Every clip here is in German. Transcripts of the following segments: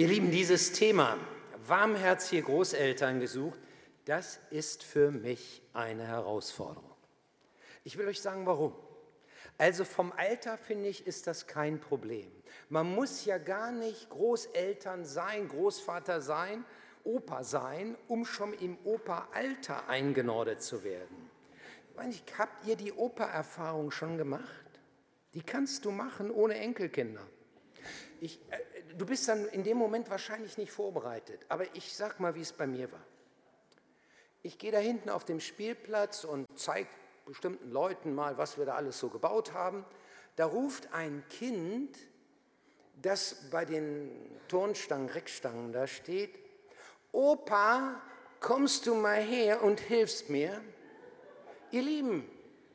Ihr Lieben, dieses Thema, warmherzige Großeltern gesucht, das ist für mich eine Herausforderung. Ich will euch sagen, warum. Also vom Alter finde ich, ist das kein Problem. Man muss ja gar nicht Großeltern sein, Großvater sein, Opa sein, um schon im Opa-Alter eingenordet zu werden. Habt ihr die Opa-Erfahrung schon gemacht? Die kannst du machen ohne Enkelkinder. Ich, äh, du bist dann in dem Moment wahrscheinlich nicht vorbereitet, aber ich sag mal, wie es bei mir war. Ich gehe da hinten auf dem Spielplatz und zeige bestimmten Leuten mal, was wir da alles so gebaut haben. Da ruft ein Kind, das bei den Turnstangen, Reckstangen da steht, Opa, kommst du mal her und hilfst mir? Ihr Lieben,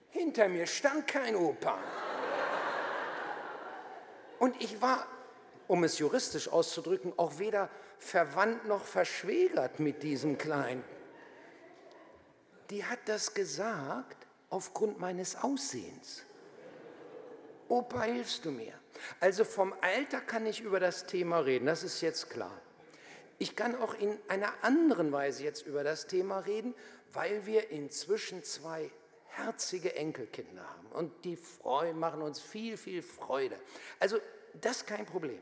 hinter mir stand kein Opa. Und ich war um es juristisch auszudrücken, auch weder verwandt noch verschwägert mit diesem Kleinen. Die hat das gesagt aufgrund meines Aussehens. Opa, hilfst du mir? Also vom Alter kann ich über das Thema reden, das ist jetzt klar. Ich kann auch in einer anderen Weise jetzt über das Thema reden, weil wir inzwischen zwei herzige Enkelkinder haben und die machen uns viel, viel Freude. Also das ist kein Problem.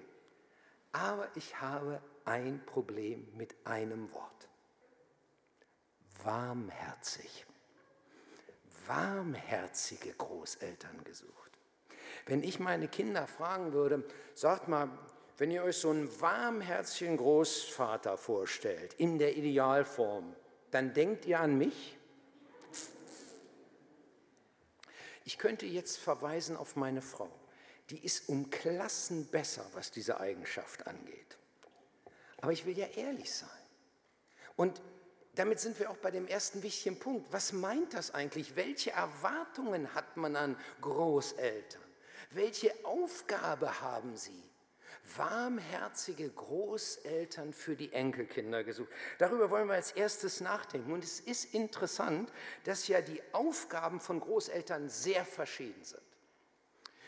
Aber ich habe ein Problem mit einem Wort. Warmherzig. Warmherzige Großeltern gesucht. Wenn ich meine Kinder fragen würde, sagt mal, wenn ihr euch so einen warmherzigen Großvater vorstellt, in der Idealform, dann denkt ihr an mich? Ich könnte jetzt verweisen auf meine Frau die ist um Klassen besser, was diese Eigenschaft angeht. Aber ich will ja ehrlich sein. Und damit sind wir auch bei dem ersten wichtigen Punkt. Was meint das eigentlich? Welche Erwartungen hat man an Großeltern? Welche Aufgabe haben sie? Warmherzige Großeltern für die Enkelkinder gesucht. Darüber wollen wir als erstes nachdenken. Und es ist interessant, dass ja die Aufgaben von Großeltern sehr verschieden sind.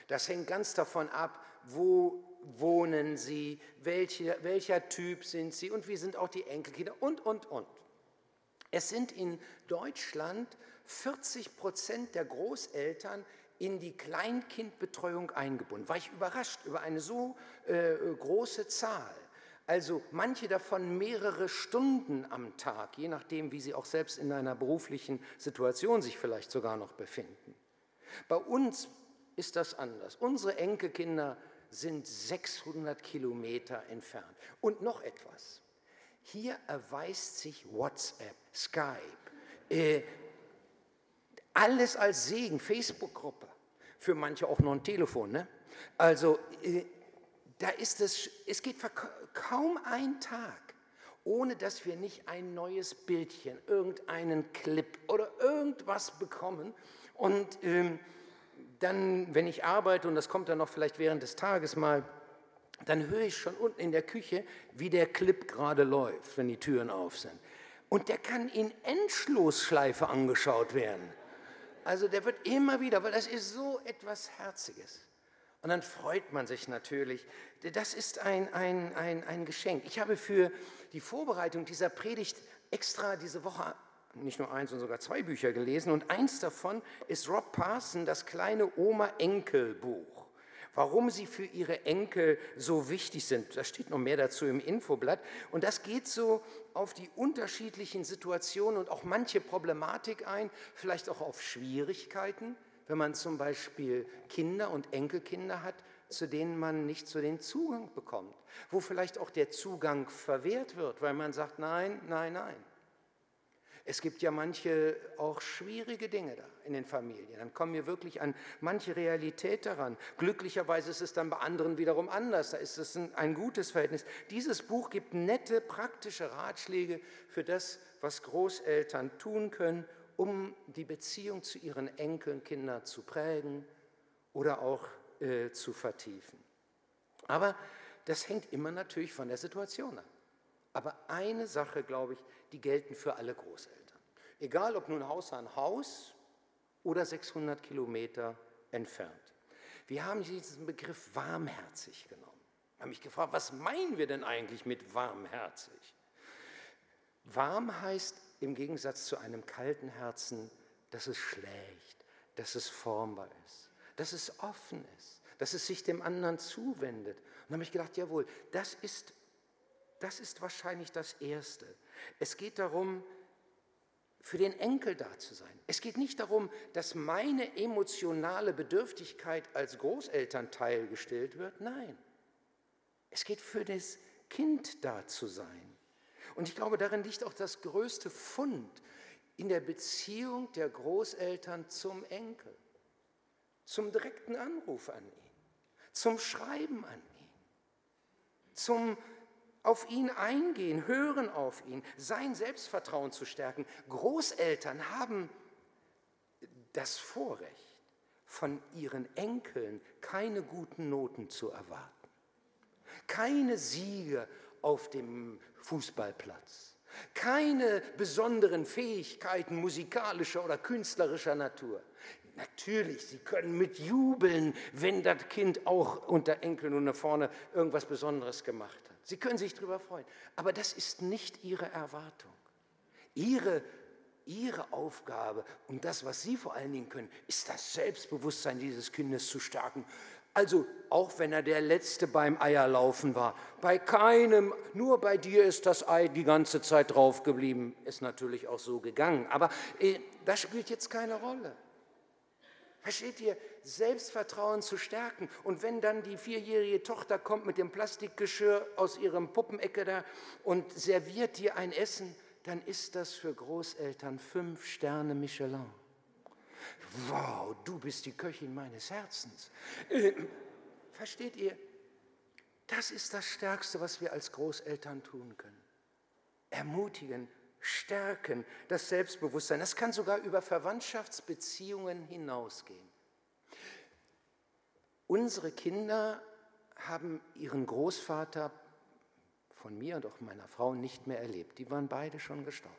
Das hängt ganz davon ab, wo wohnen sie, welche, welcher Typ sind sie und wie sind auch die Enkelkinder und, und, und. Es sind in Deutschland 40 Prozent der Großeltern in die Kleinkindbetreuung eingebunden. War ich überrascht über eine so äh, große Zahl. Also manche davon mehrere Stunden am Tag, je nachdem, wie sie auch selbst in einer beruflichen Situation sich vielleicht sogar noch befinden. Bei uns ist das anders. Unsere Enkelkinder sind 600 Kilometer entfernt. Und noch etwas. Hier erweist sich WhatsApp, Skype, äh, alles als Segen, Facebook-Gruppe, für manche auch noch ein Telefon. Ne? Also äh, da ist es, es geht kaum ein Tag, ohne dass wir nicht ein neues Bildchen, irgendeinen Clip oder irgendwas bekommen. Und ähm, dann, wenn ich arbeite, und das kommt dann noch vielleicht während des Tages mal, dann höre ich schon unten in der Küche, wie der Clip gerade läuft, wenn die Türen auf sind. Und der kann in Endschlussschleife angeschaut werden. Also der wird immer wieder, weil das ist so etwas Herziges. Und dann freut man sich natürlich. Das ist ein, ein, ein, ein Geschenk. Ich habe für die Vorbereitung dieser Predigt extra diese Woche nicht nur eins, sondern sogar zwei Bücher gelesen. Und eins davon ist Rob Parson, das kleine Oma-Enkel-Buch. Warum sie für ihre Enkel so wichtig sind. Da steht noch mehr dazu im Infoblatt. Und das geht so auf die unterschiedlichen Situationen und auch manche Problematik ein, vielleicht auch auf Schwierigkeiten, wenn man zum Beispiel Kinder und Enkelkinder hat, zu denen man nicht zu den Zugang bekommt, wo vielleicht auch der Zugang verwehrt wird, weil man sagt, nein, nein, nein. Es gibt ja manche auch schwierige Dinge da in den Familien. Dann kommen wir wirklich an manche Realität daran. Glücklicherweise ist es dann bei anderen wiederum anders. Da ist es ein, ein gutes Verhältnis. Dieses Buch gibt nette, praktische Ratschläge für das, was Großeltern tun können, um die Beziehung zu ihren Enkeln, Kindern zu prägen oder auch äh, zu vertiefen. Aber das hängt immer natürlich von der Situation ab. Aber eine Sache, glaube ich, die gelten für alle Großeltern. Egal ob nun Haus an Haus oder 600 Kilometer entfernt. Wir haben diesen Begriff warmherzig genommen. Ich habe mich gefragt, was meinen wir denn eigentlich mit warmherzig? Warm heißt im Gegensatz zu einem kalten Herzen, dass es schlägt, dass es formbar ist, dass es offen ist, dass es sich dem anderen zuwendet. Und dann habe ich gedacht, jawohl, das ist, das ist wahrscheinlich das Erste. Es geht darum, für den Enkel da zu sein. Es geht nicht darum, dass meine emotionale Bedürftigkeit als Großelternteil gestellt wird. Nein, es geht für das Kind da zu sein. Und ich glaube, darin liegt auch das größte Fund in der Beziehung der Großeltern zum Enkel, zum direkten Anruf an ihn, zum Schreiben an ihn, zum auf ihn eingehen, hören auf ihn, sein Selbstvertrauen zu stärken. Großeltern haben das Vorrecht, von ihren Enkeln keine guten Noten zu erwarten, keine Siege auf dem Fußballplatz, keine besonderen Fähigkeiten musikalischer oder künstlerischer Natur. Natürlich, sie können mitjubeln, wenn das Kind auch unter Enkeln und nach vorne irgendwas Besonderes gemacht hat. Sie können sich darüber freuen. Aber das ist nicht Ihre Erwartung. Ihre, ihre Aufgabe und das, was Sie vor allen Dingen können, ist das Selbstbewusstsein dieses Kindes zu stärken. Also auch wenn er der Letzte beim Eierlaufen war, bei keinem, nur bei dir ist das Ei die ganze Zeit drauf geblieben, ist natürlich auch so gegangen. Aber äh, das spielt jetzt keine Rolle. Versteht ihr? Selbstvertrauen zu stärken. Und wenn dann die vierjährige Tochter kommt mit dem Plastikgeschirr aus ihrem Puppenecke da und serviert dir ein Essen, dann ist das für Großeltern fünf Sterne Michelin. Wow, du bist die Köchin meines Herzens. Äh, versteht ihr? Das ist das Stärkste, was wir als Großeltern tun können. Ermutigen, stärken, das Selbstbewusstsein. Das kann sogar über Verwandtschaftsbeziehungen hinausgehen. Unsere Kinder haben ihren Großvater von mir und auch meiner Frau nicht mehr erlebt. Die waren beide schon gestorben.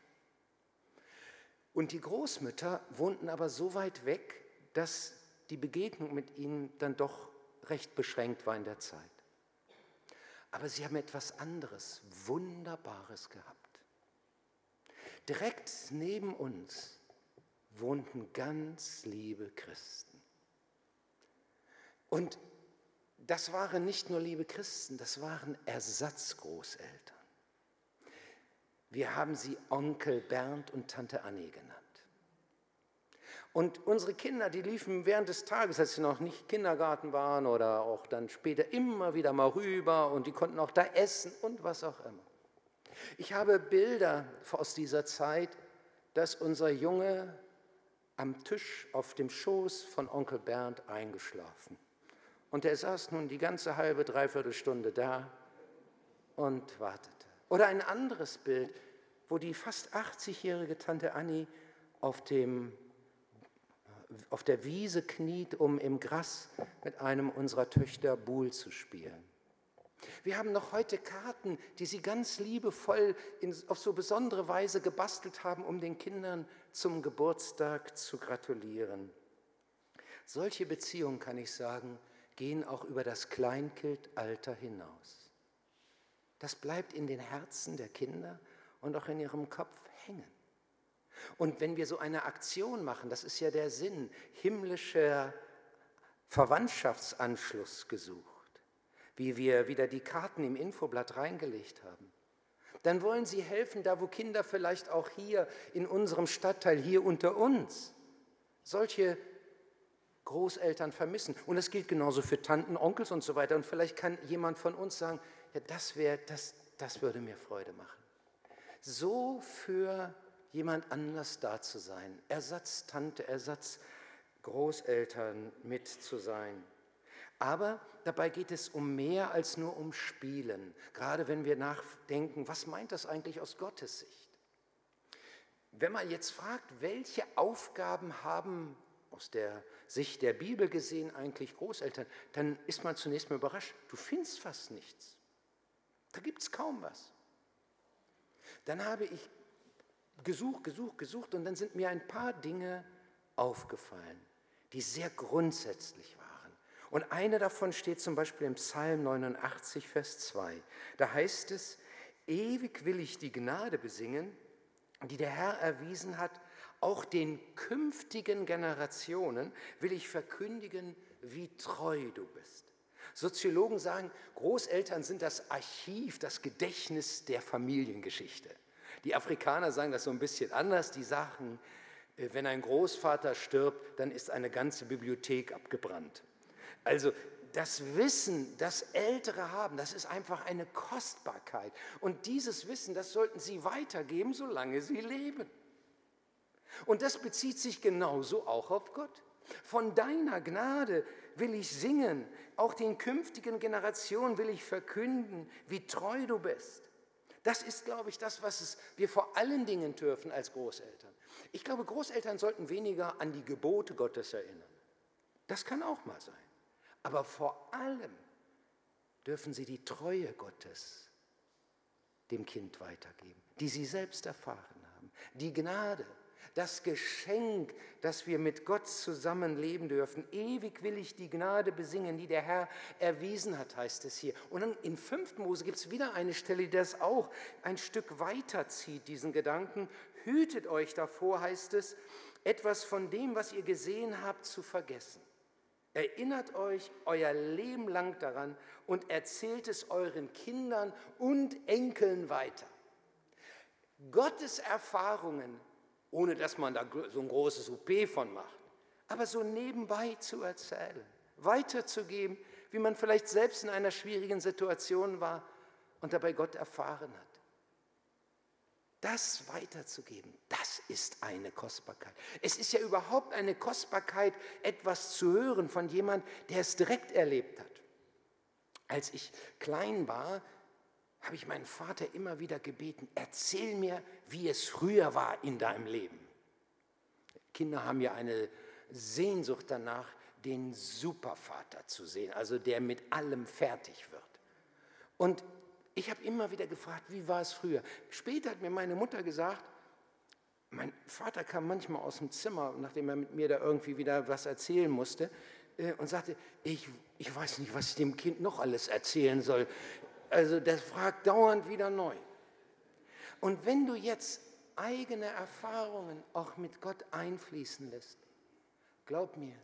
Und die Großmütter wohnten aber so weit weg, dass die Begegnung mit ihnen dann doch recht beschränkt war in der Zeit. Aber sie haben etwas anderes, Wunderbares gehabt. Direkt neben uns wohnten ganz liebe Christen. Und das waren nicht nur liebe Christen, das waren Ersatzgroßeltern. Wir haben sie Onkel Bernd und Tante Annie genannt. Und unsere Kinder, die liefen während des Tages, als sie noch nicht Kindergarten waren oder auch dann später immer wieder mal rüber und die konnten auch da essen und was auch immer. Ich habe Bilder aus dieser Zeit, dass unser Junge am Tisch auf dem Schoß von Onkel Bernd eingeschlafen. Und er saß nun die ganze halbe, dreiviertel Stunde da und wartete. Oder ein anderes Bild, wo die fast 80-jährige Tante Annie auf, dem, auf der Wiese kniet, um im Gras mit einem unserer Töchter Buhl zu spielen. Wir haben noch heute Karten, die Sie ganz liebevoll in, auf so besondere Weise gebastelt haben, um den Kindern zum Geburtstag zu gratulieren. Solche Beziehungen, kann ich sagen, gehen auch über das Kleinkindalter hinaus. Das bleibt in den Herzen der Kinder und auch in ihrem Kopf hängen. Und wenn wir so eine Aktion machen, das ist ja der Sinn, himmlischer Verwandtschaftsanschluss gesucht wie wir wieder die Karten im Infoblatt reingelegt haben. Dann wollen sie helfen, da wo Kinder vielleicht auch hier in unserem Stadtteil, hier unter uns, solche Großeltern vermissen. Und das gilt genauso für Tanten, Onkels und so weiter. Und vielleicht kann jemand von uns sagen, ja, das, wär, das, das würde mir Freude machen. So für jemand anders da zu sein, Ersatztante, Ersatzgroßeltern mit zu sein. Aber dabei geht es um mehr als nur um Spielen, gerade wenn wir nachdenken, was meint das eigentlich aus Gottes Sicht? Wenn man jetzt fragt, welche Aufgaben haben aus der Sicht der Bibel gesehen eigentlich Großeltern, dann ist man zunächst mal überrascht, du findest fast nichts. Da gibt es kaum was. Dann habe ich gesucht, gesucht, gesucht und dann sind mir ein paar Dinge aufgefallen, die sehr grundsätzlich Und eine davon steht zum Beispiel im Psalm 89, Vers 2. Da heißt es, ewig will ich die Gnade besingen, die der Herr erwiesen hat, auch den künftigen Generationen will ich verkündigen, wie treu du bist. Soziologen sagen, Großeltern sind das Archiv, das Gedächtnis der Familiengeschichte. Die Afrikaner sagen das so ein bisschen anders. Die sagen, äh, wenn ein Großvater stirbt, dann ist eine ganze Bibliothek abgebrannt. Also das Wissen, das Ältere haben, das ist einfach eine Kostbarkeit. Und dieses Wissen, das sollten Sie weitergeben, solange Sie leben. Und das bezieht sich genauso auch auf Gott. Von deiner Gnade will ich singen, auch den künftigen Generationen will ich verkünden, wie treu du bist. Das ist, glaube ich, das, was es wir vor allen Dingen dürfen als Großeltern. Ich glaube, Großeltern sollten weniger an die Gebote Gottes erinnern. Das kann auch mal sein. Aber vor allem dürfen sie die Treue Gottes dem Kind weitergeben, die sie selbst erfahren haben. Die Gnade, das Geschenk, dass wir mit Gott zusammenleben dürfen. Ewig will ich die Gnade besingen, die der Herr erwiesen hat, heißt es hier. Und dann in 5. Mose gibt es wieder eine Stelle, die das auch ein Stück weiterzieht, diesen Gedanken. Hütet euch davor, heißt es, etwas von dem, was ihr gesehen habt, zu vergessen. Erinnert euch euer Leben lang daran und erzählt es euren Kindern und Enkeln weiter. Gottes Erfahrungen ohne dass man da so ein großes UP von macht. Aber so nebenbei zu erzählen, weiterzugeben, wie man vielleicht selbst in einer schwierigen Situation war und dabei Gott erfahren hat. Das weiterzugeben, das ist eine Kostbarkeit. Es ist ja überhaupt eine Kostbarkeit, etwas zu hören von jemand, der es direkt erlebt hat. Als ich klein war, habe ich meinen Vater immer wieder gebeten, erzähl mir, wie es früher war in deinem Leben. Kinder haben ja eine Sehnsucht danach, den Supervater zu sehen, also der mit allem fertig wird. Und ich habe immer wieder gefragt, wie war es früher? Später hat mir meine Mutter gesagt, mein Vater kam manchmal aus dem Zimmer, nachdem er mit mir da irgendwie wieder was erzählen musste, äh, und sagte, ich, ich weiß nicht, was ich dem Kind noch alles erzählen soll. Also das fragt dauernd wieder neu. Und wenn du jetzt eigene Erfahrungen auch mit Gott einfließen lässt, glaub mir,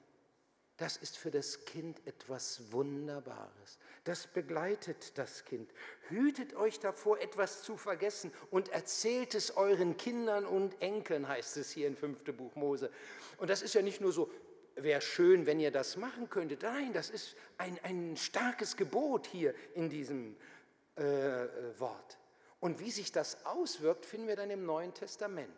das ist für das Kind etwas Wunderbares. Das begleitet das Kind. Hütet euch davor, etwas zu vergessen und erzählt es euren Kindern und Enkeln, heißt es hier im fünften Buch Mose. Und das ist ja nicht nur so, wäre schön, wenn ihr das machen könntet. Nein, das ist ein, ein starkes Gebot hier in diesem äh, äh, Wort. Und wie sich das auswirkt, finden wir dann im Neuen Testament.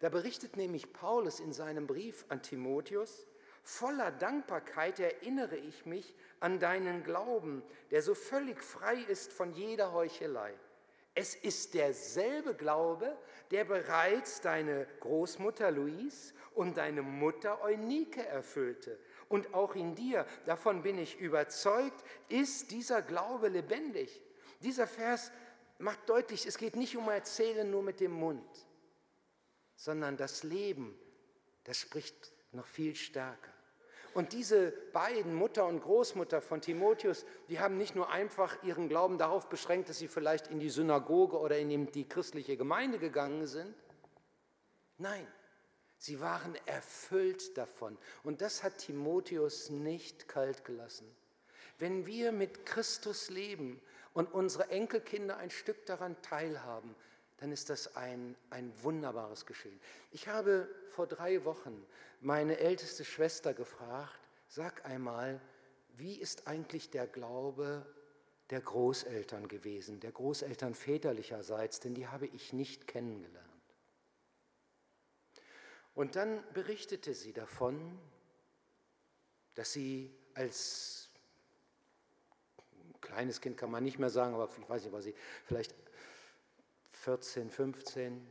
Da berichtet nämlich Paulus in seinem Brief an Timotheus, voller Dankbarkeit erinnere ich mich an deinen Glauben, der so völlig frei ist von jeder Heuchelei. Es ist derselbe Glaube, der bereits deine Großmutter Louise und deine Mutter Eunike erfüllte. Und auch in dir, davon bin ich überzeugt, ist dieser Glaube lebendig. Dieser Vers macht deutlich, es geht nicht um Erzählen nur mit dem Mund, sondern das Leben, das spricht noch viel stärker. Und diese beiden, Mutter und Großmutter von Timotheus, die haben nicht nur einfach ihren Glauben darauf beschränkt, dass sie vielleicht in die Synagoge oder in die christliche Gemeinde gegangen sind. Nein, sie waren erfüllt davon. Und das hat Timotheus nicht kalt gelassen. Wenn wir mit Christus leben und unsere Enkelkinder ein Stück daran teilhaben, dann ist das ein, ein wunderbares Geschehen. Ich habe vor drei Wochen meine älteste Schwester gefragt, sag einmal, wie ist eigentlich der Glaube der Großeltern gewesen, der Großeltern väterlicherseits, denn die habe ich nicht kennengelernt. Und dann berichtete sie davon, dass sie als kleines Kind kann man nicht mehr sagen, aber ich weiß nicht, war sie vielleicht 14, 15,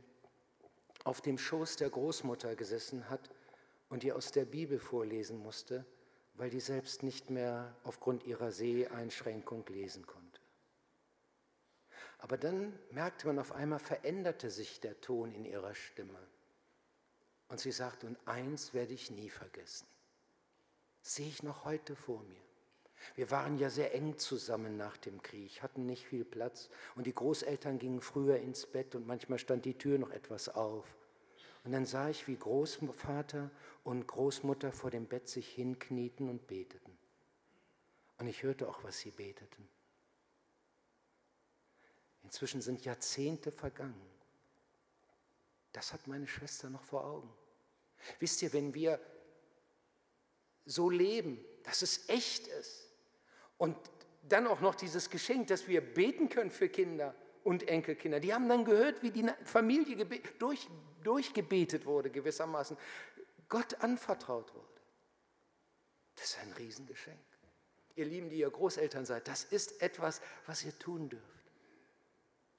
auf dem Schoß der Großmutter gesessen hat und ihr aus der Bibel vorlesen musste, weil die selbst nicht mehr aufgrund ihrer Seheinschränkung lesen konnte. Aber dann merkte man auf einmal, veränderte sich der Ton in ihrer Stimme. Und sie sagte, und eins werde ich nie vergessen. Sehe ich noch heute vor mir. Wir waren ja sehr eng zusammen nach dem Krieg, hatten nicht viel Platz und die Großeltern gingen früher ins Bett und manchmal stand die Tür noch etwas auf. Und dann sah ich, wie Großvater und Großmutter vor dem Bett sich hinknieten und beteten. Und ich hörte auch, was sie beteten. Inzwischen sind Jahrzehnte vergangen. Das hat meine Schwester noch vor Augen. Wisst ihr, wenn wir so leben, dass es echt ist und dann auch noch dieses Geschenk, dass wir beten können für Kinder und Enkelkinder, die haben dann gehört, wie die Familie durch, durchgebetet wurde gewissermaßen, Gott anvertraut wurde. Das ist ein Riesengeschenk. Ihr Lieben, die ihr Großeltern seid, das ist etwas, was ihr tun dürft.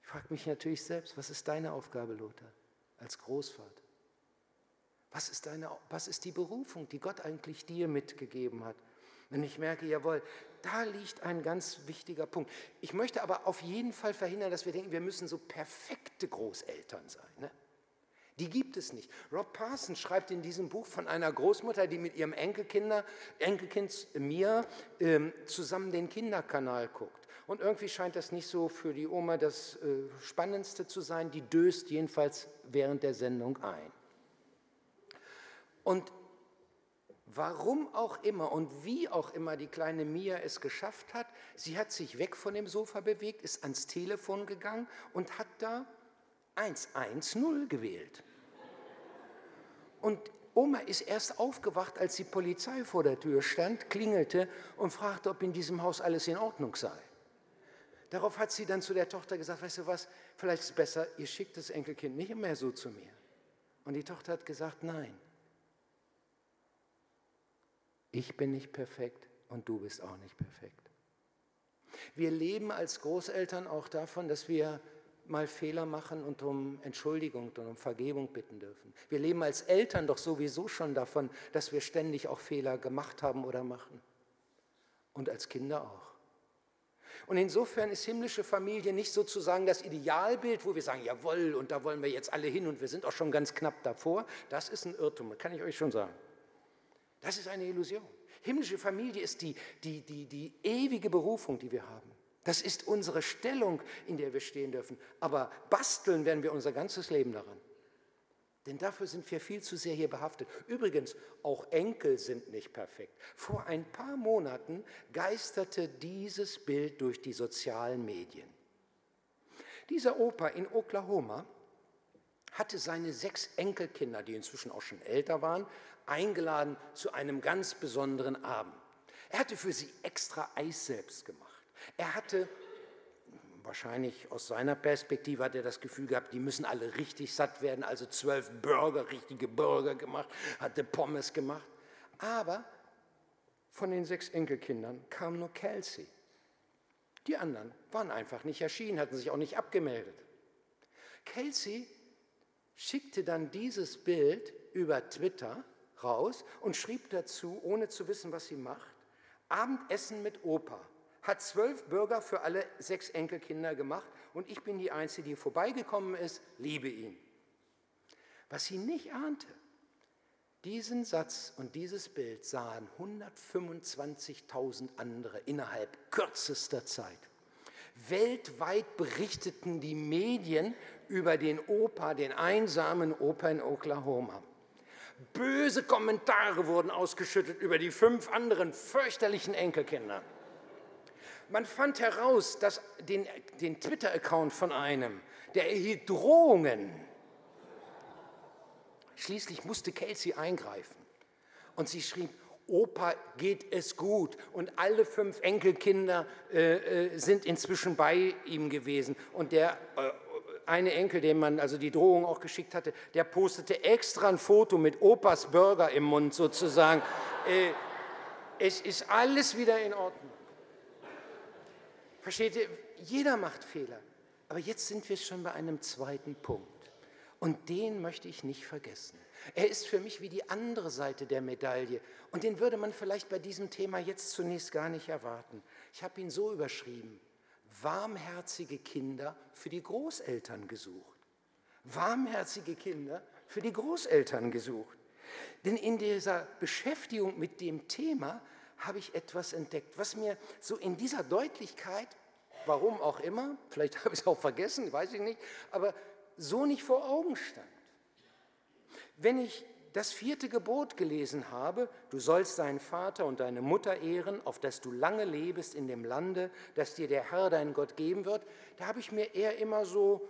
Ich frage mich natürlich selbst, was ist deine Aufgabe, Lothar, als Großvater? Was ist, deine, was ist die Berufung, die Gott eigentlich dir mitgegeben hat? Wenn ich merke, jawohl, da liegt ein ganz wichtiger Punkt. Ich möchte aber auf jeden Fall verhindern, dass wir denken, wir müssen so perfekte Großeltern sein. Ne? Die gibt es nicht. Rob Parsons schreibt in diesem Buch von einer Großmutter, die mit ihrem Enkelkinder, Enkelkind mir ähm, zusammen den Kinderkanal guckt. Und irgendwie scheint das nicht so für die Oma das äh, Spannendste zu sein. Die döst jedenfalls während der Sendung ein. Und warum auch immer und wie auch immer die kleine Mia es geschafft hat, sie hat sich weg von dem Sofa bewegt, ist ans Telefon gegangen und hat da 110 gewählt. Und Oma ist erst aufgewacht, als die Polizei vor der Tür stand, klingelte und fragte, ob in diesem Haus alles in Ordnung sei. Darauf hat sie dann zu der Tochter gesagt, weißt du was, vielleicht ist es besser, ihr schickt das Enkelkind nicht mehr so zu mir. Und die Tochter hat gesagt, nein, ich bin nicht perfekt und du bist auch nicht perfekt. Wir leben als Großeltern auch davon, dass wir mal Fehler machen und um Entschuldigung und um Vergebung bitten dürfen. Wir leben als Eltern doch sowieso schon davon, dass wir ständig auch Fehler gemacht haben oder machen. Und als Kinder auch. Und insofern ist himmlische Familie nicht sozusagen das Idealbild, wo wir sagen, jawohl, und da wollen wir jetzt alle hin und wir sind auch schon ganz knapp davor. Das ist ein Irrtum, kann ich euch schon sagen. Das ist eine Illusion. Himmlische Familie ist die, die, die, die ewige Berufung, die wir haben. Das ist unsere Stellung, in der wir stehen dürfen. Aber basteln werden wir unser ganzes Leben daran. Denn dafür sind wir viel zu sehr hier behaftet. Übrigens, auch Enkel sind nicht perfekt. Vor ein paar Monaten geisterte dieses Bild durch die sozialen Medien. Dieser Opa in Oklahoma hatte seine sechs Enkelkinder, die inzwischen auch schon älter waren, eingeladen zu einem ganz besonderen Abend. Er hatte für sie extra Eis selbst gemacht. Er hatte, wahrscheinlich aus seiner Perspektive, hat er das Gefühl gehabt, die müssen alle richtig satt werden, also zwölf Burger, richtige Burger gemacht, hatte Pommes gemacht. Aber von den sechs Enkelkindern kam nur Kelsey. Die anderen waren einfach nicht erschienen, hatten sich auch nicht abgemeldet. Kelsey schickte dann dieses Bild über Twitter raus und schrieb dazu, ohne zu wissen, was sie macht, Abendessen mit Opa. Hat zwölf Bürger für alle sechs Enkelkinder gemacht und ich bin die Einzige, die vorbeigekommen ist, liebe ihn. Was sie nicht ahnte, diesen Satz und dieses Bild sahen 125.000 andere innerhalb kürzester Zeit. Weltweit berichteten die Medien über den Opa, den einsamen Opa in Oklahoma. Böse Kommentare wurden ausgeschüttet über die fünf anderen fürchterlichen Enkelkinder. Man fand heraus, dass den, den Twitter-Account von einem, der erhielt Drohungen. Schließlich musste Kelsey eingreifen. Und sie schrieb, Opa geht es gut. Und alle fünf Enkelkinder äh, äh sind inzwischen bei ihm gewesen. Und der äh, eine Enkel, dem man also die Drohung auch geschickt hatte, der postete extra ein Foto mit Opas Burger im Mund sozusagen. äh, es ist alles wieder in Ordnung. Versteht ihr? Jeder macht Fehler. Aber jetzt sind wir schon bei einem zweiten Punkt. Und den möchte ich nicht vergessen. Er ist für mich wie die andere Seite der Medaille. Und den würde man vielleicht bei diesem Thema jetzt zunächst gar nicht erwarten. Ich habe ihn so überschrieben warmherzige Kinder für die Großeltern gesucht. Warmherzige Kinder für die Großeltern gesucht. Denn in dieser Beschäftigung mit dem Thema habe ich etwas entdeckt, was mir so in dieser Deutlichkeit, warum auch immer, vielleicht habe ich es auch vergessen, weiß ich nicht, aber so nicht vor Augen stand. Wenn ich das vierte Gebot gelesen habe, du sollst deinen Vater und deine Mutter ehren, auf dass du lange lebest in dem Lande, das dir der Herr dein Gott geben wird, da habe ich mir eher immer so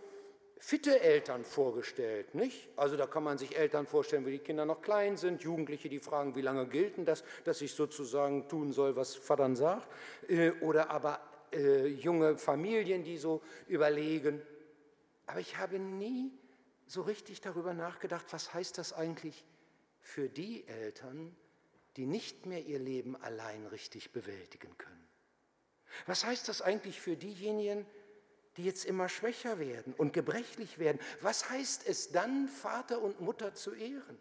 fitte Eltern vorgestellt, nicht? Also da kann man sich Eltern vorstellen, wie die Kinder noch klein sind, Jugendliche, die fragen, wie lange gilt denn das, dass ich sozusagen tun soll, was Vater sagt, äh, oder aber äh, junge Familien, die so überlegen. Aber ich habe nie so richtig darüber nachgedacht, was heißt das eigentlich für die Eltern, die nicht mehr ihr Leben allein richtig bewältigen können. Was heißt das eigentlich für diejenigen, die jetzt immer schwächer werden und gebrechlich werden. Was heißt es dann, Vater und Mutter zu ehren?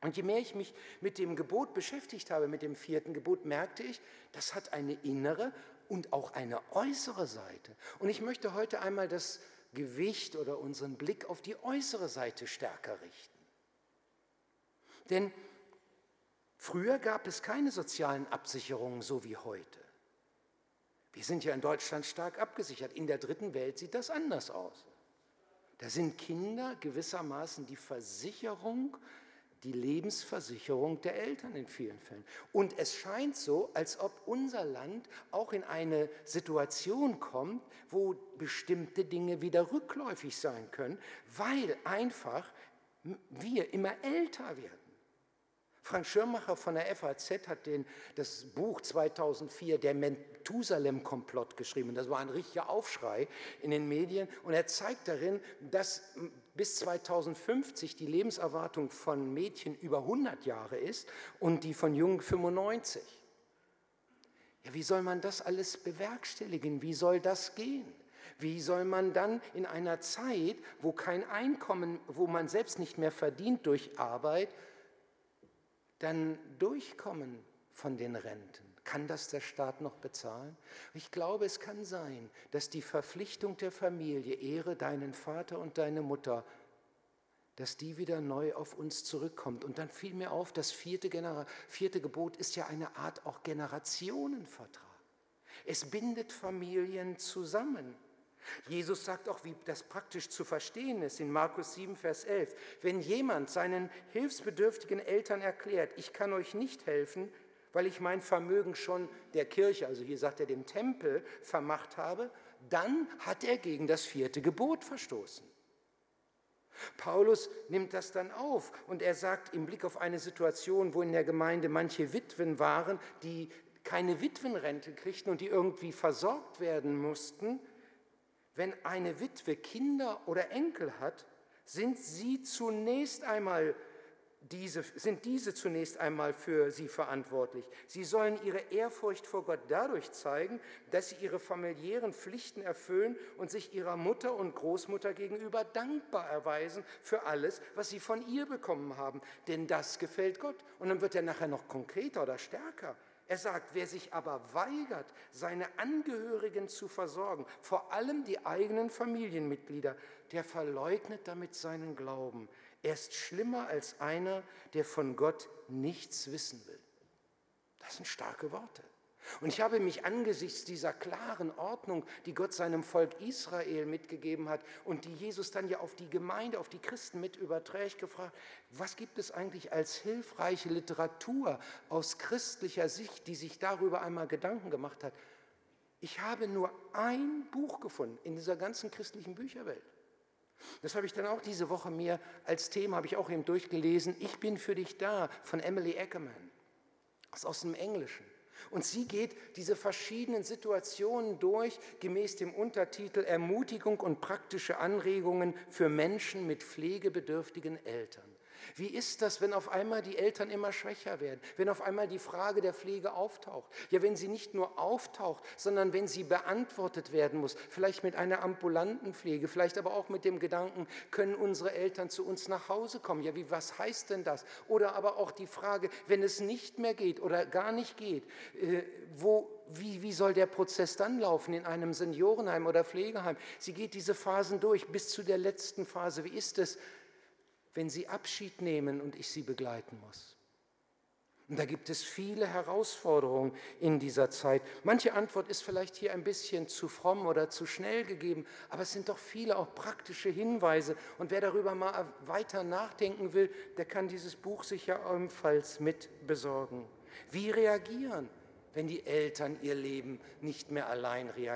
Und je mehr ich mich mit dem Gebot beschäftigt habe, mit dem vierten Gebot, merkte ich, das hat eine innere und auch eine äußere Seite. Und ich möchte heute einmal das Gewicht oder unseren Blick auf die äußere Seite stärker richten. Denn früher gab es keine sozialen Absicherungen so wie heute. Wir sind ja in Deutschland stark abgesichert. In der dritten Welt sieht das anders aus. Da sind Kinder gewissermaßen die Versicherung, die Lebensversicherung der Eltern in vielen Fällen. Und es scheint so, als ob unser Land auch in eine Situation kommt, wo bestimmte Dinge wieder rückläufig sein können, weil einfach wir immer älter werden. Frank Schirmacher von der FAZ hat den, das Buch 2004, der Methusalem-Komplott, geschrieben. Das war ein richtiger Aufschrei in den Medien. Und er zeigt darin, dass bis 2050 die Lebenserwartung von Mädchen über 100 Jahre ist und die von Jungen 95. Ja, wie soll man das alles bewerkstelligen? Wie soll das gehen? Wie soll man dann in einer Zeit, wo kein Einkommen, wo man selbst nicht mehr verdient durch Arbeit, dann durchkommen von den Renten? Kann das der Staat noch bezahlen? Ich glaube, es kann sein, dass die Verpflichtung der Familie, Ehre deinen Vater und deine Mutter, dass die wieder neu auf uns zurückkommt. Und dann fiel mir auf, das vierte, Genera vierte Gebot ist ja eine Art auch Generationenvertrag. Es bindet Familien zusammen. Jesus sagt auch, wie das praktisch zu verstehen ist in Markus 7, Vers 11. Wenn jemand seinen hilfsbedürftigen Eltern erklärt, ich kann euch nicht helfen, weil ich mein Vermögen schon der Kirche, also hier sagt er dem Tempel, vermacht habe, dann hat er gegen das vierte Gebot verstoßen. Paulus nimmt das dann auf und er sagt im Blick auf eine Situation, wo in der Gemeinde manche Witwen waren, die keine Witwenrente kriegten und die irgendwie versorgt werden mussten, wenn eine Witwe Kinder oder Enkel hat, sind sie zunächst einmal diese, sind diese zunächst einmal für sie verantwortlich. Sie sollen ihre Ehrfurcht vor Gott dadurch zeigen, dass sie ihre familiären Pflichten erfüllen und sich ihrer Mutter und Großmutter gegenüber dankbar erweisen für alles, was sie von ihr bekommen haben. Denn das gefällt Gott. Und dann wird er nachher noch konkreter oder stärker. Er sagt, wer sich aber weigert, seine Angehörigen zu versorgen, vor allem die eigenen Familienmitglieder, der verleugnet damit seinen Glauben. Er ist schlimmer als einer, der von Gott nichts wissen will. Das sind starke Worte. Und ich habe mich angesichts dieser klaren Ordnung, die Gott seinem Volk Israel mitgegeben hat und die Jesus dann ja auf die Gemeinde, auf die Christen mit überträgt, gefragt, was gibt es eigentlich als hilfreiche Literatur aus christlicher Sicht, die sich darüber einmal Gedanken gemacht hat. Ich habe nur ein Buch gefunden in dieser ganzen christlichen Bücherwelt. Das habe ich dann auch diese Woche mir als Thema, habe ich auch eben durchgelesen, Ich bin für dich da von Emily Ackerman. Das ist aus dem Englischen. Und sie geht diese verschiedenen Situationen durch, gemäß dem Untertitel Ermutigung und praktische Anregungen für Menschen mit pflegebedürftigen Eltern. Wie ist das, wenn auf einmal die Eltern immer schwächer werden, wenn auf einmal die Frage der Pflege auftaucht? Ja, wenn sie nicht nur auftaucht, sondern wenn sie beantwortet werden muss, vielleicht mit einer ambulanten Pflege, vielleicht aber auch mit dem Gedanken, können unsere Eltern zu uns nach Hause kommen? Ja, wie, was heißt denn das? Oder aber auch die Frage, wenn es nicht mehr geht oder gar nicht geht, äh, wo, wie, wie soll der Prozess dann laufen in einem Seniorenheim oder Pflegeheim? Sie geht diese Phasen durch bis zu der letzten Phase. Wie ist es? Wenn sie Abschied nehmen und ich sie begleiten muss. Und da gibt es viele Herausforderungen in dieser Zeit. Manche Antwort ist vielleicht hier ein bisschen zu fromm oder zu schnell gegeben, aber es sind doch viele auch praktische Hinweise. Und wer darüber mal weiter nachdenken will, der kann dieses Buch sich ja ebenfalls mit besorgen. Wie reagieren, wenn die Eltern ihr Leben nicht mehr allein äh,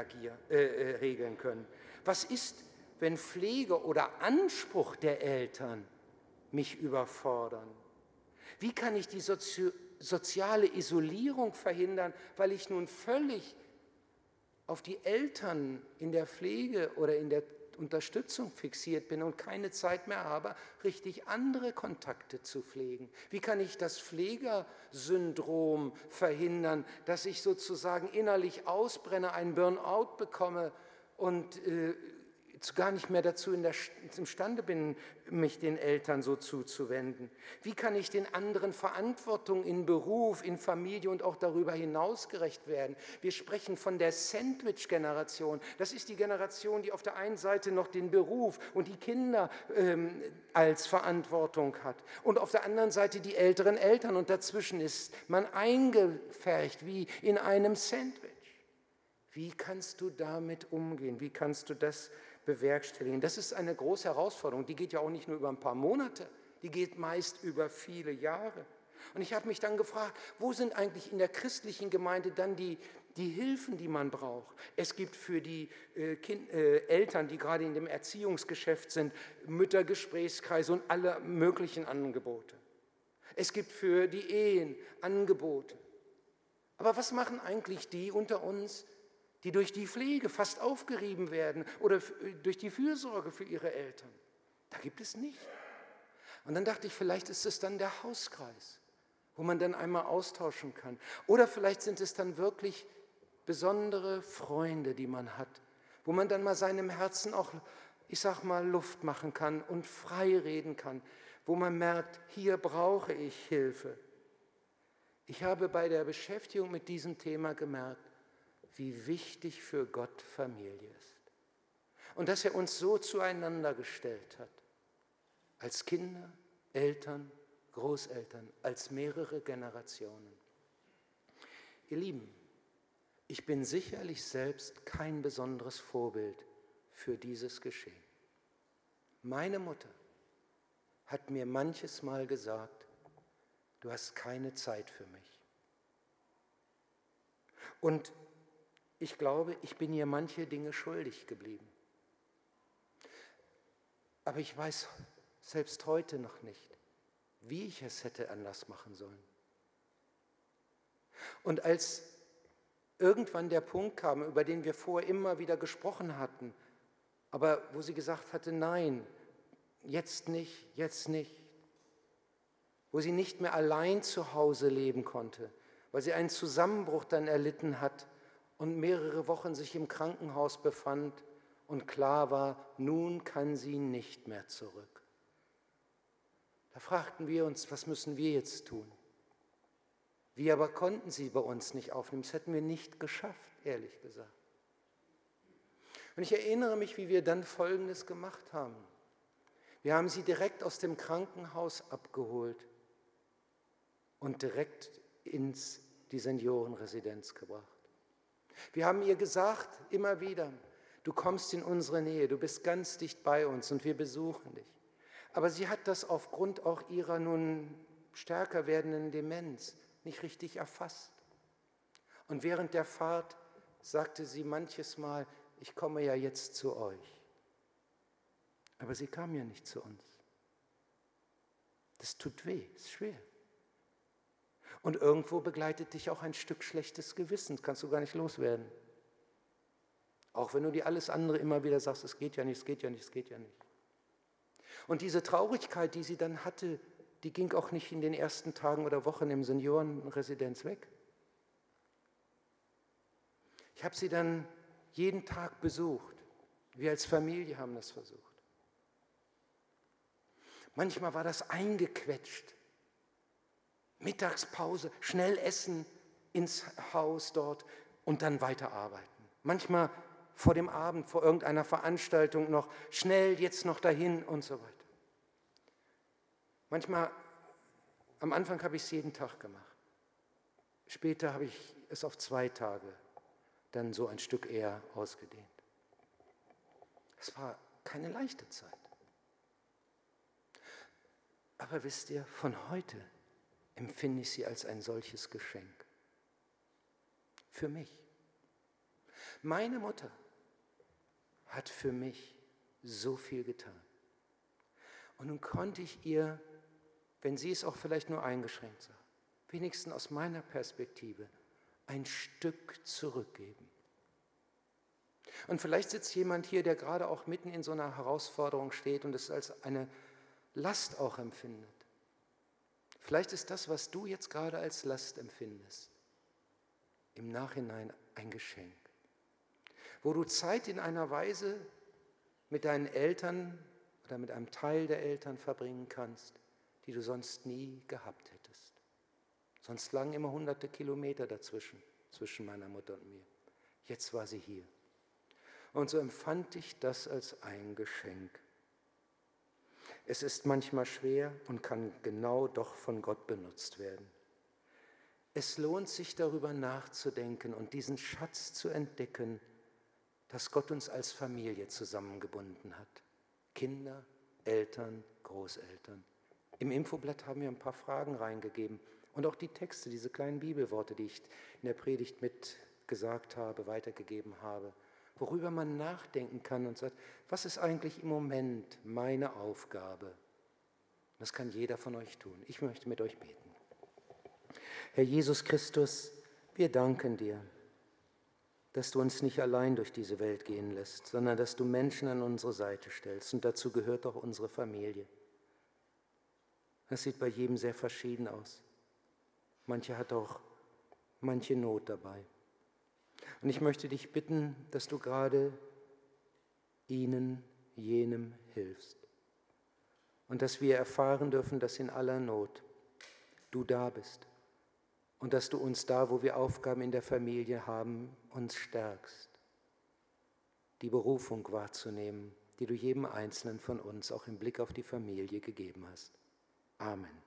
äh, regeln können? Was ist, wenn Pflege oder Anspruch der Eltern mich überfordern? Wie kann ich die Sozi soziale Isolierung verhindern, weil ich nun völlig auf die Eltern in der Pflege oder in der Unterstützung fixiert bin und keine Zeit mehr habe, richtig andere Kontakte zu pflegen? Wie kann ich das Pflegersyndrom verhindern, dass ich sozusagen innerlich ausbrenne, einen Burnout bekomme und äh, gar nicht mehr dazu in der, imstande bin, mich den Eltern so zuzuwenden? Wie kann ich den anderen Verantwortung in Beruf, in Familie und auch darüber hinaus gerecht werden? Wir sprechen von der Sandwich-Generation. Das ist die Generation, die auf der einen Seite noch den Beruf und die Kinder ähm, als Verantwortung hat und auf der anderen Seite die älteren Eltern und dazwischen ist man eingefärcht wie in einem Sandwich. Wie kannst du damit umgehen? Wie kannst du das bewerkstelligen. Das ist eine große Herausforderung. Die geht ja auch nicht nur über ein paar Monate, die geht meist über viele Jahre. Und ich habe mich dann gefragt, wo sind eigentlich in der christlichen Gemeinde dann die, die Hilfen, die man braucht? Es gibt für die äh, kind, äh, Eltern, die gerade in dem Erziehungsgeschäft sind, Müttergesprächskreise und alle möglichen Angebote. Es gibt für die Ehen Angebote. Aber was machen eigentlich die unter uns, die durch die Pflege fast aufgerieben werden oder durch die Fürsorge für ihre Eltern. Da gibt es nicht. Und dann dachte ich, vielleicht ist es dann der Hauskreis, wo man dann einmal austauschen kann. Oder vielleicht sind es dann wirklich besondere Freunde, die man hat, wo man dann mal seinem Herzen auch, ich sag mal, Luft machen kann und frei reden kann, wo man merkt, hier brauche ich Hilfe. Ich habe bei der Beschäftigung mit diesem Thema gemerkt, wie wichtig für Gott Familie ist. Und dass er uns so zueinander gestellt hat, als Kinder, Eltern, Großeltern, als mehrere Generationen. Ihr Lieben, ich bin sicherlich selbst kein besonderes Vorbild für dieses Geschehen. Meine Mutter hat mir manches Mal gesagt, du hast keine Zeit für mich. Und ich glaube, ich bin ihr manche Dinge schuldig geblieben. Aber ich weiß selbst heute noch nicht, wie ich es hätte anders machen sollen. Und als irgendwann der Punkt kam, über den wir vorher immer wieder gesprochen hatten, aber wo sie gesagt hatte, nein, jetzt nicht, jetzt nicht, wo sie nicht mehr allein zu Hause leben konnte, weil sie einen Zusammenbruch dann erlitten hat, und mehrere Wochen sich im Krankenhaus befand und klar war, nun kann sie nicht mehr zurück. Da fragten wir uns, was müssen wir jetzt tun? Wir aber konnten sie bei uns nicht aufnehmen. Das hätten wir nicht geschafft, ehrlich gesagt. Und ich erinnere mich, wie wir dann Folgendes gemacht haben. Wir haben sie direkt aus dem Krankenhaus abgeholt und direkt ins die Seniorenresidenz gebracht. Wir haben ihr gesagt, immer wieder, du kommst in unsere Nähe, du bist ganz dicht bei uns und wir besuchen dich. Aber sie hat das aufgrund auch ihrer nun stärker werdenden Demenz nicht richtig erfasst. Und während der Fahrt sagte sie manches Mal, ich komme ja jetzt zu euch. Aber sie kam ja nicht zu uns. Das tut weh, ist schwer. Und irgendwo begleitet dich auch ein Stück schlechtes Gewissen, kannst du gar nicht loswerden. Auch wenn du dir alles andere immer wieder sagst, es geht ja nicht, es geht ja nicht, es geht ja nicht. Und diese Traurigkeit, die sie dann hatte, die ging auch nicht in den ersten Tagen oder Wochen im Seniorenresidenz weg. Ich habe sie dann jeden Tag besucht. Wir als Familie haben das versucht. Manchmal war das eingequetscht. Mittagspause, schnell essen ins Haus dort und dann weiterarbeiten. Manchmal vor dem Abend, vor irgendeiner Veranstaltung noch schnell jetzt noch dahin und so weiter. Manchmal, am Anfang habe ich es jeden Tag gemacht. Später habe ich es auf zwei Tage dann so ein Stück eher ausgedehnt. Es war keine leichte Zeit. Aber wisst ihr, von heute empfinde ich sie als ein solches Geschenk. Für mich. Meine Mutter hat für mich so viel getan. Und nun konnte ich ihr, wenn sie es auch vielleicht nur eingeschränkt sah, wenigstens aus meiner Perspektive ein Stück zurückgeben. Und vielleicht sitzt jemand hier, der gerade auch mitten in so einer Herausforderung steht und es als eine Last auch empfindet. Vielleicht ist das, was du jetzt gerade als Last empfindest, im Nachhinein ein Geschenk, wo du Zeit in einer Weise mit deinen Eltern oder mit einem Teil der Eltern verbringen kannst, die du sonst nie gehabt hättest. Sonst lagen immer hunderte Kilometer dazwischen, zwischen meiner Mutter und mir. Jetzt war sie hier. Und so empfand ich das als ein Geschenk. Es ist manchmal schwer und kann genau doch von Gott benutzt werden. Es lohnt sich darüber nachzudenken und diesen Schatz zu entdecken, dass Gott uns als Familie zusammengebunden hat. Kinder, Eltern, Großeltern. Im Infoblatt haben wir ein paar Fragen reingegeben und auch die Texte, diese kleinen Bibelworte, die ich in der Predigt mitgesagt habe, weitergegeben habe, worüber man nachdenken kann und sagt, was ist eigentlich im Moment meine Aufgabe? Das kann jeder von euch tun. Ich möchte mit euch beten. Herr Jesus Christus, wir danken dir dass du uns nicht allein durch diese Welt gehen lässt, sondern dass du Menschen an unsere Seite stellst. Und dazu gehört auch unsere Familie. Das sieht bei jedem sehr verschieden aus. Manche hat auch manche Not dabei. Und ich möchte dich bitten, dass du gerade ihnen, jenem hilfst. Und dass wir erfahren dürfen, dass in aller Not du da bist und dass du uns da, wo wir Aufgaben in der Familie haben, uns stärkst, die Berufung wahrzunehmen, die du jedem Einzelnen von uns auch im Blick auf die Familie gegeben hast. Amen.